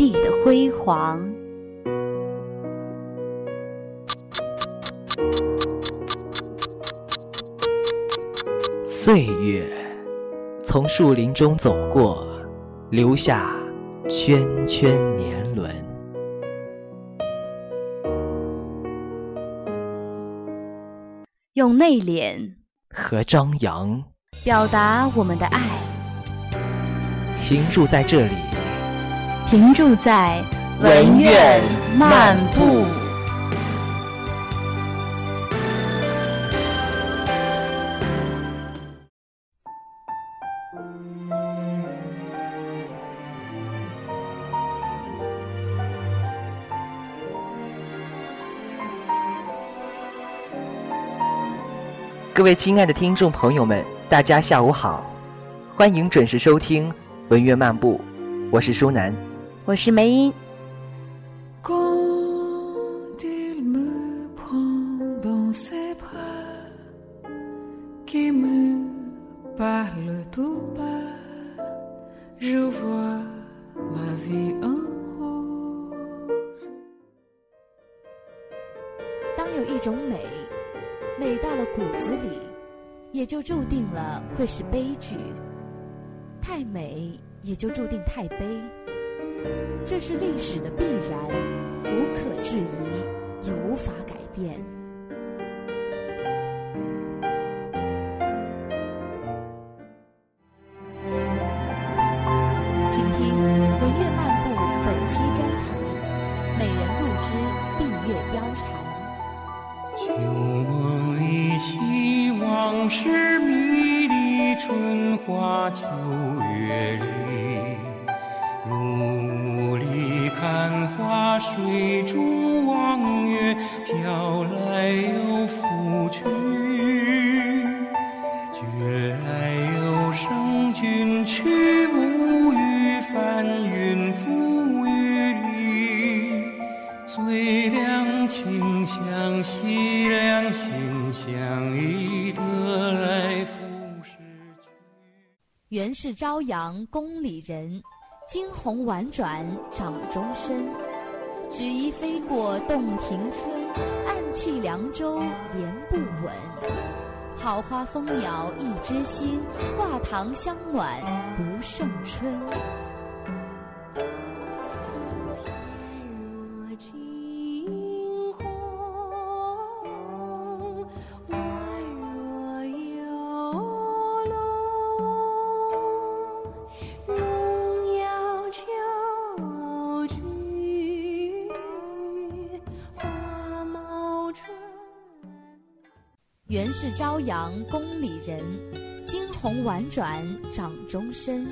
地的辉煌。岁月从树林中走过，留下圈圈年轮。用内敛和张扬表达我们的爱。停驻在这里，停驻在文苑漫步。各位亲爱的听众朋友们，大家下午好，欢迎准时收听。文苑漫步，我是舒楠，我是梅英。当有一种美，美到了骨子里，也就注定了会是悲剧。太美，也就注定太悲，这是历史的必然，无可置疑，也无法改变。水中望月，飘来又浮去。觉来有声君去，无语翻云覆雨里。最两情相惜，两心相依，得来复失去。原是朝阳宫里人，惊鸿婉转掌中身。只疑飞过洞庭春，暗泣凉州莲不稳。好花蜂鸟一枝新，画堂香暖不胜春。是朝阳宫里人，惊鸿婉转掌中身。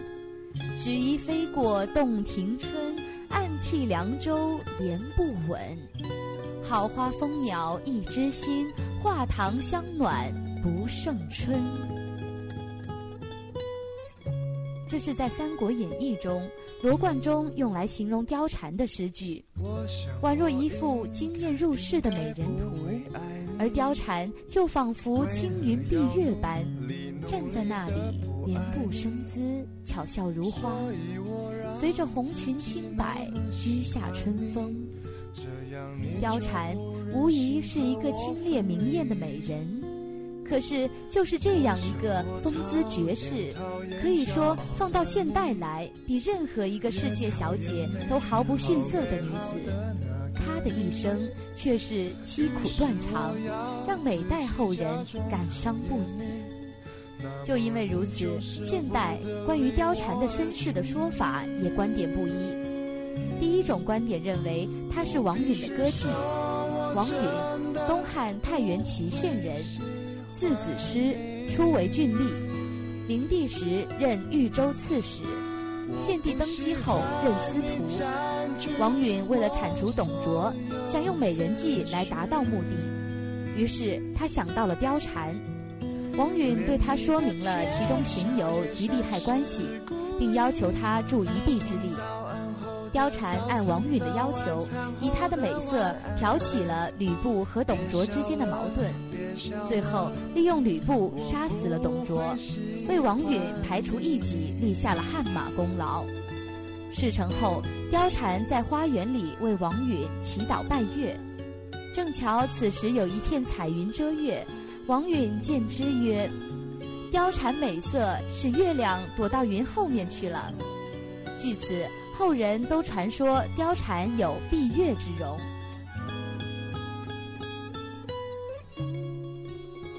只疑飞过洞庭春，暗泣凉州莲不稳。好花蜂鸟一枝心，画堂香暖不胜春。这是在《三国演义》中罗贯中用来形容貂蝉的诗句，宛若一幅惊艳入世的美人图。而貂蝉就仿佛青云蔽月般站在那里，莲步生姿，巧笑如花，随着红裙轻摆，居下春风。貂蝉无疑是一个清冽明艳的美人，可是就是这样一个风姿绝世，可以说放到现代来，比任何一个世界小姐都毫不逊色的女子。他的一生却是凄苦断肠，让每代后人感伤不已。就因为如此，现代关于貂蝉的身世的说法也观点不一。第一种观点认为她是王允的歌妓。王允，东汉太原祁县人，字子师，初为郡吏，灵帝时任豫州刺史。献帝登基后任司徒，王允为了铲除董卓，想用美人计来达到目的，于是他想到了貂蝉。王允对他说明了其中情由及利害关系，并要求他助一臂之力。貂蝉按王允的要求，以她的美色挑起了吕布和董卓之间的矛盾，最后利用吕布杀死了董卓，为王允排除异己立下了汗马功劳。事成后，貂蝉在花园里为王允祈祷拜月，正巧此时有一片彩云遮月，王允见之曰：“貂蝉美色，使月亮躲到云后面去了。”据此。后人都传说貂蝉有闭月之容。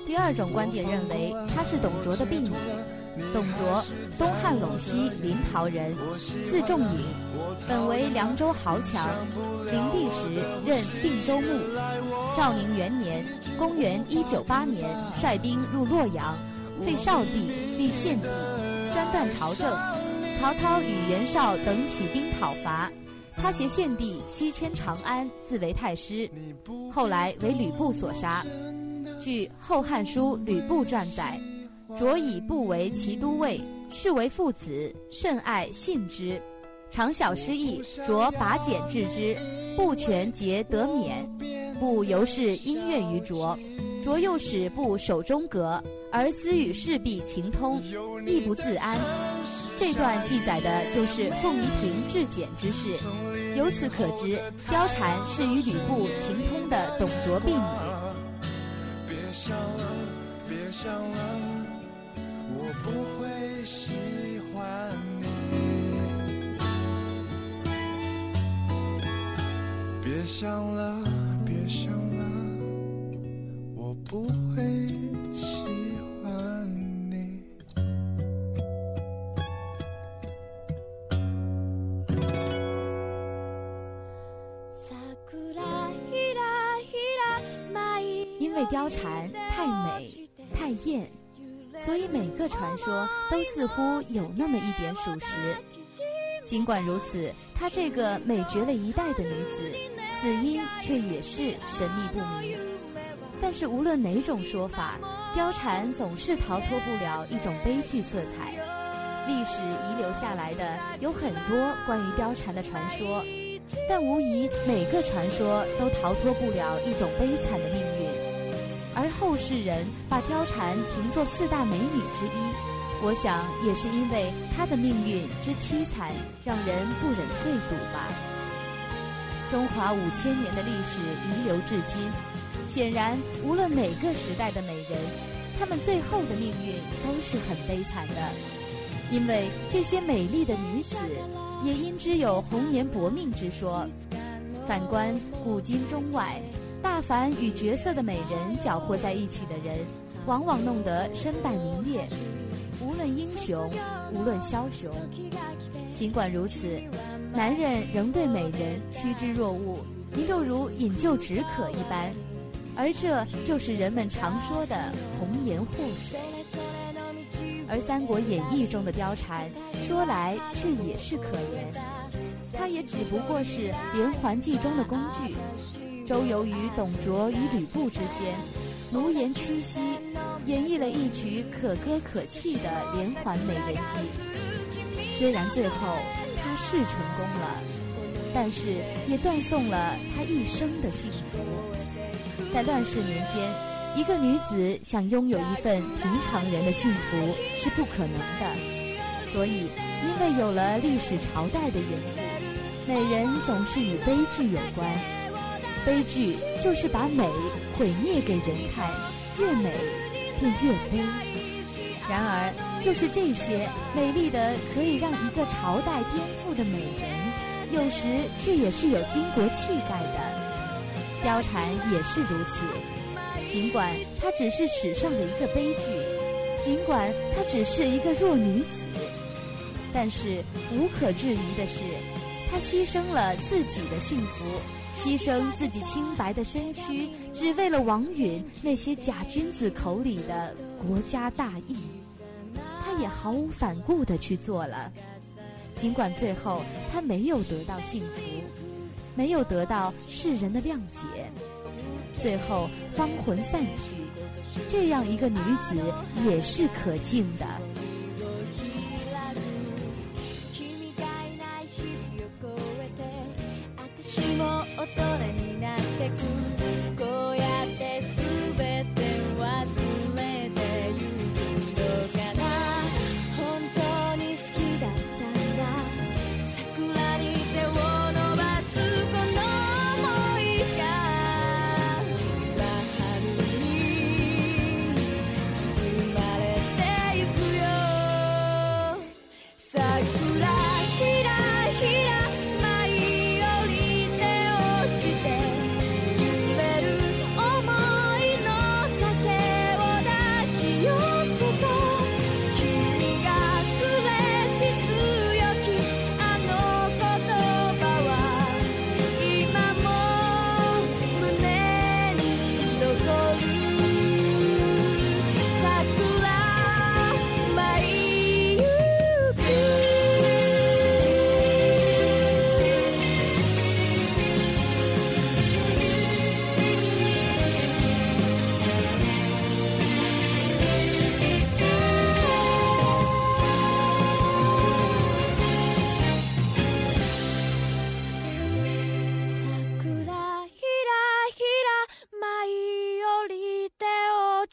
第二种观点认为她是董卓的婢女。董卓，东汉陇西临洮人，字仲颖，本为凉州豪强。灵帝时任定州牧。赵宁元年（公元198年），率兵入洛阳，废少帝，立献帝，专断朝政。曹操与袁绍等起兵讨伐，他携献帝西迁长安，自为太师，后来为吕布所杀。据《后汉书·吕布传》载，卓以不为其都尉，是为父子，甚爱信之。常小失意，卓拔简治之，不全节得免。布由是因怨于卓，卓又使布守中阁，而私与士婢情通，亦不自安。这段记载的就是凤仪亭治简之事，由此可知，貂蝉是与吕布情通的董卓婢女。别想了，别想了，不会喜欢你。别想了，别想了，我不会。传说都似乎有那么一点属实。尽管如此，她这个美绝了一代的女子，死因却也是神秘不明。但是无论哪种说法，貂蝉总是逃脱不了一种悲剧色彩。历史遗留下来的有很多关于貂蝉的传说，但无疑每个传说都逃脱不了一种悲惨的命运。后世人把貂蝉评作四大美女之一，我想也是因为她的命运之凄惨，让人不忍卒睹吧。中华五千年的历史遗留至今，显然无论哪个时代的美人，她们最后的命运都是很悲惨的，因为这些美丽的女子也因之有红颜薄命之说。反观古今中外。大凡与绝色的美人搅和在一起的人，往往弄得身败名裂。无论英雄，无论枭雄，尽管如此，男人仍对美人趋之若鹜，就如饮鸩止渴一般。而这就是人们常说的“红颜祸水”。而《三国演义》中的貂蝉，说来却也是可怜，她也只不过是连环计中的工具。周游于董卓与吕布之间，奴颜屈膝，演绎了一曲可歌可泣的连环美人计。虽然最后他是成功了，但是也断送了他一生的幸福。在乱世年间，一个女子想拥有一份平常人的幸福是不可能的。所以，因为有了历史朝代的缘故，美人总是与悲剧有关。悲剧就是把美毁灭给人看，越美便越悲。然而，就是这些美丽的可以让一个朝代颠覆的美人，有时却也是有巾帼气概的。貂蝉也是如此。尽管她只是史上的一个悲剧，尽管她只是一个弱女子，但是无可置疑的是，她牺牲了自己的幸福。牺牲自己清白的身躯，只为了王允那些假君子口里的国家大义，他也毫无反顾地去做了。尽管最后她没有得到幸福，没有得到世人的谅解，最后芳魂散去，这样一个女子也是可敬的。音。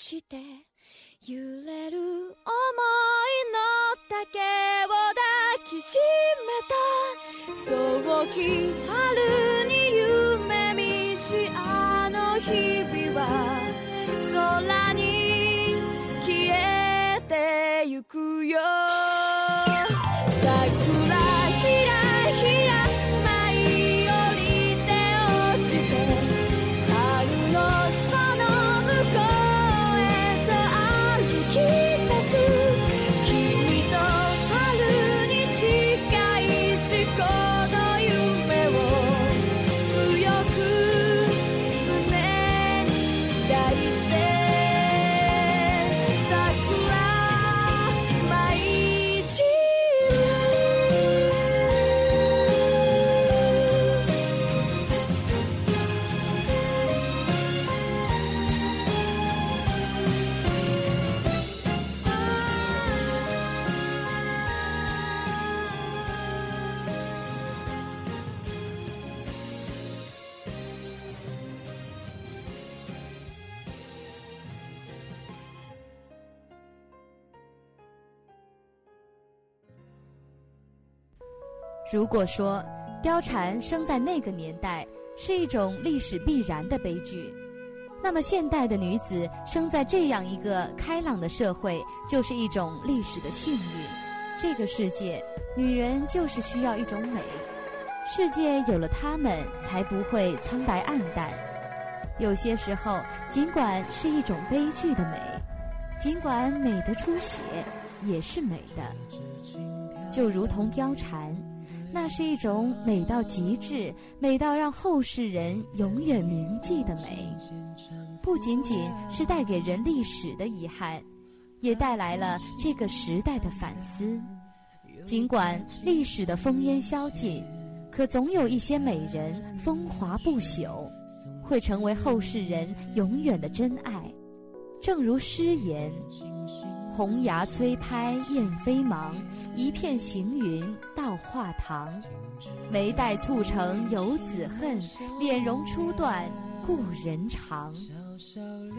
して揺れる想いの竹を抱きしめた。遠き春に夢見しあの日々は空に消えてゆくよ。如果说貂蝉生在那个年代是一种历史必然的悲剧，那么现代的女子生在这样一个开朗的社会就是一种历史的幸运。这个世界，女人就是需要一种美，世界有了她们才不会苍白暗淡。有些时候，尽管是一种悲剧的美，尽管美的出血，也是美的，就如同貂蝉。那是一种美到极致、美到让后世人永远铭记的美，不仅仅是带给人历史的遗憾，也带来了这个时代的反思。尽管历史的烽烟消尽，可总有一些美人风华不朽，会成为后世人永远的真爱。正如诗言。红牙催拍燕飞忙，一片行云到画堂。眉黛蹙成游子恨，脸容初断故人长。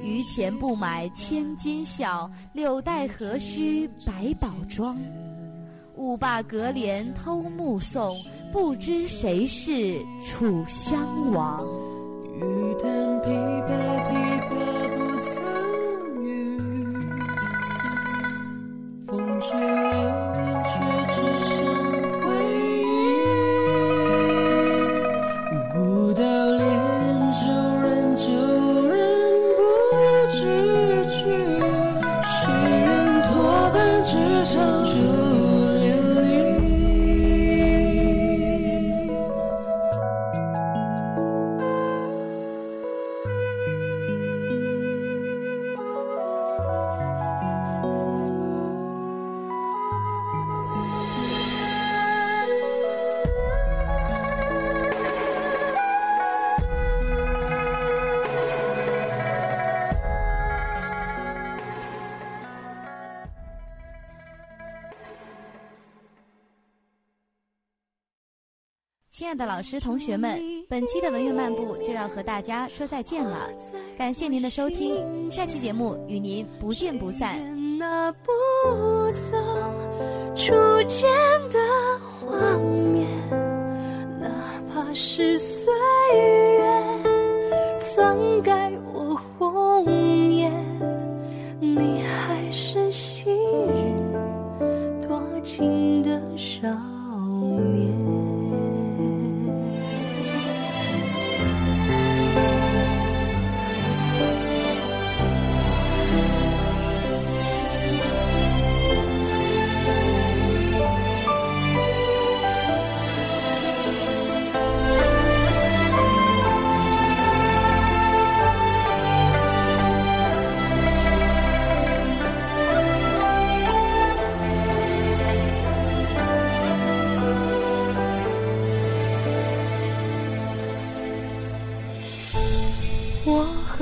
榆钱不买千金笑，柳带何须百宝装？舞罢隔帘偷目送，不知谁是楚襄王。雨弹琵琶，的老师、同学们，本期的文乐漫步就要和大家说再见了，感谢您的收听，下期节目与您不见不散。那不走初见的画面，哪怕是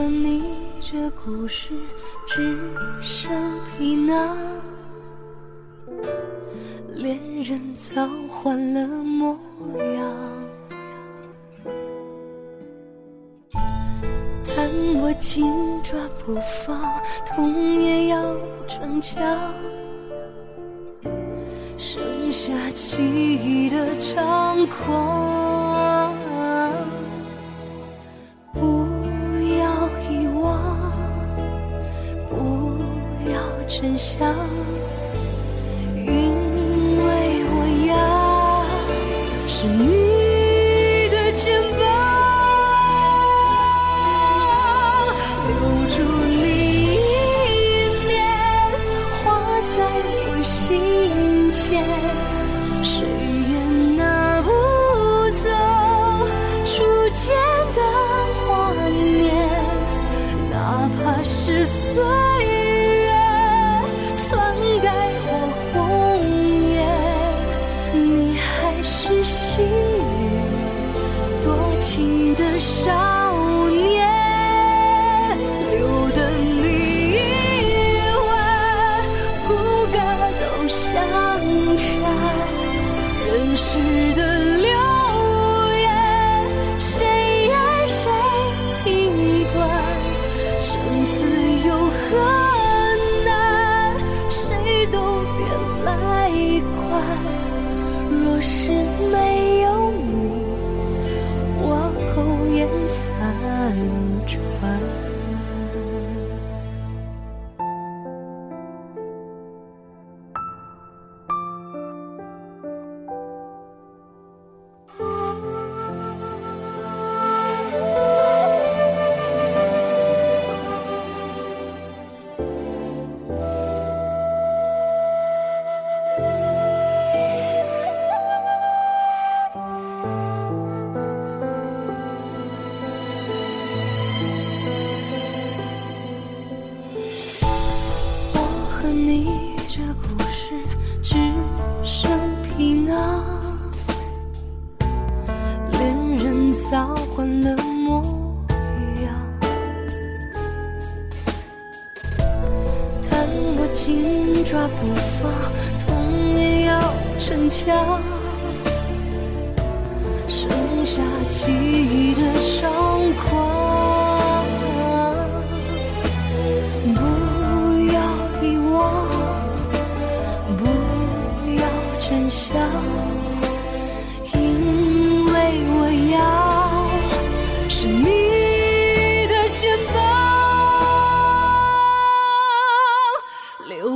你这故事只剩皮囊，恋人早换了模样。但我紧抓不放，痛也要逞强，剩下记忆的猖狂。真相，伤扫换了模样，但我紧抓不放，痛也要逞强，剩下记忆的猖狂。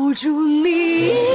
不住你。